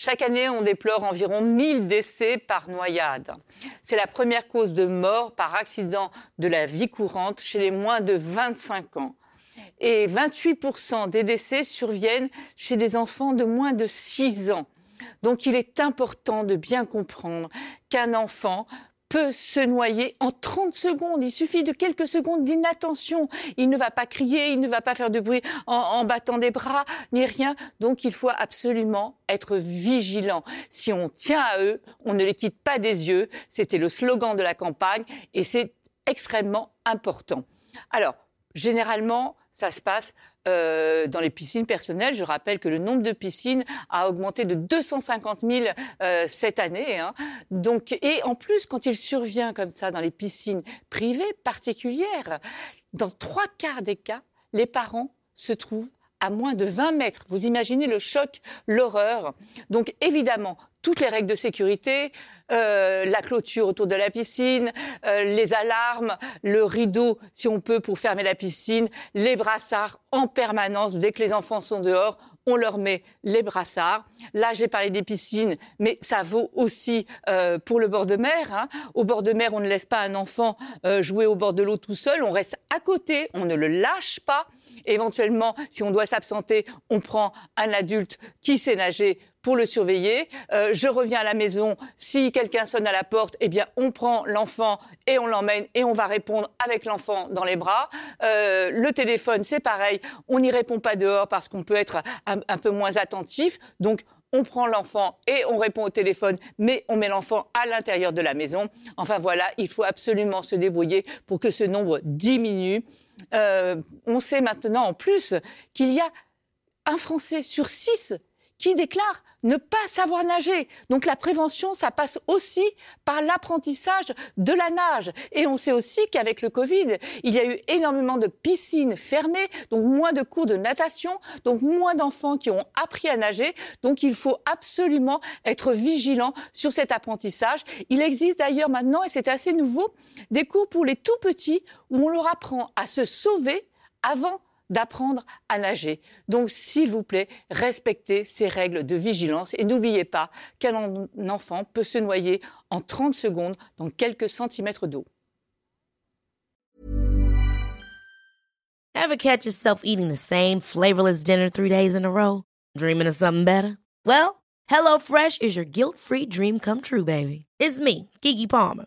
Chaque année, on déplore environ 1000 décès par noyade. C'est la première cause de mort par accident de la vie courante chez les moins de 25 ans. Et 28% des décès surviennent chez des enfants de moins de 6 ans. Donc il est important de bien comprendre qu'un enfant peut se noyer en 30 secondes. Il suffit de quelques secondes d'inattention. Il ne va pas crier, il ne va pas faire de bruit en, en, battant des bras, ni rien. Donc il faut absolument être vigilant. Si on tient à eux, on ne les quitte pas des yeux. C'était le slogan de la campagne et c'est extrêmement important. Alors, généralement, ça se passe euh, dans les piscines personnelles. Je rappelle que le nombre de piscines a augmenté de 250 000 euh, cette année. Hein. Donc, et en plus, quand il survient comme ça dans les piscines privées particulières, dans trois quarts des cas, les parents se trouvent à moins de 20 mètres. Vous imaginez le choc, l'horreur. Donc évidemment, toutes les règles de sécurité, euh, la clôture autour de la piscine, euh, les alarmes, le rideau, si on peut, pour fermer la piscine, les brassards en permanence. Dès que les enfants sont dehors, on leur met les brassards. Là, j'ai parlé des piscines, mais ça vaut aussi euh, pour le bord de mer. Hein. Au bord de mer, on ne laisse pas un enfant euh, jouer au bord de l'eau tout seul. On reste à côté, on ne le lâche pas. Éventuellement, si on doit s'absenter, on prend un adulte qui sait nager pour le surveiller. Euh, je reviens à la maison. Si quelqu'un sonne à la porte, eh bien, on prend l'enfant et on l'emmène et on va répondre avec l'enfant dans les bras. Euh, le téléphone, c'est pareil. On n'y répond pas dehors parce qu'on peut être un, peu moins attentif. Donc, on prend l'enfant et on répond au téléphone, mais on met l'enfant à l'intérieur de la maison. Enfin voilà, il faut absolument se débrouiller pour que ce nombre diminue. Euh, on sait maintenant en plus qu'il y a un Français sur six qui déclare ne pas savoir nager. Donc la prévention, ça passe aussi par l'apprentissage de la nage. Et on sait aussi qu'avec le Covid, il y a eu énormément de piscines fermées, donc moins de cours de natation, donc moins d'enfants qui ont appris à nager. Donc il faut absolument être vigilant sur cet apprentissage. Il existe d'ailleurs maintenant, et c'est assez nouveau, des cours pour les tout petits où on leur apprend à se sauver avant d'apprendre à nager. Donc, s'il vous plaît, respectez ces règles de vigilance et n'oubliez pas qu'un enfant peut se noyer en 30 secondes dans quelques centimètres d'eau. Ever catch yourself eating the same flavorless dinner three days in a row? Dreaming of something better? Well, HelloFresh is your guilt-free dream come true, baby. It's me, Kiki Palmer.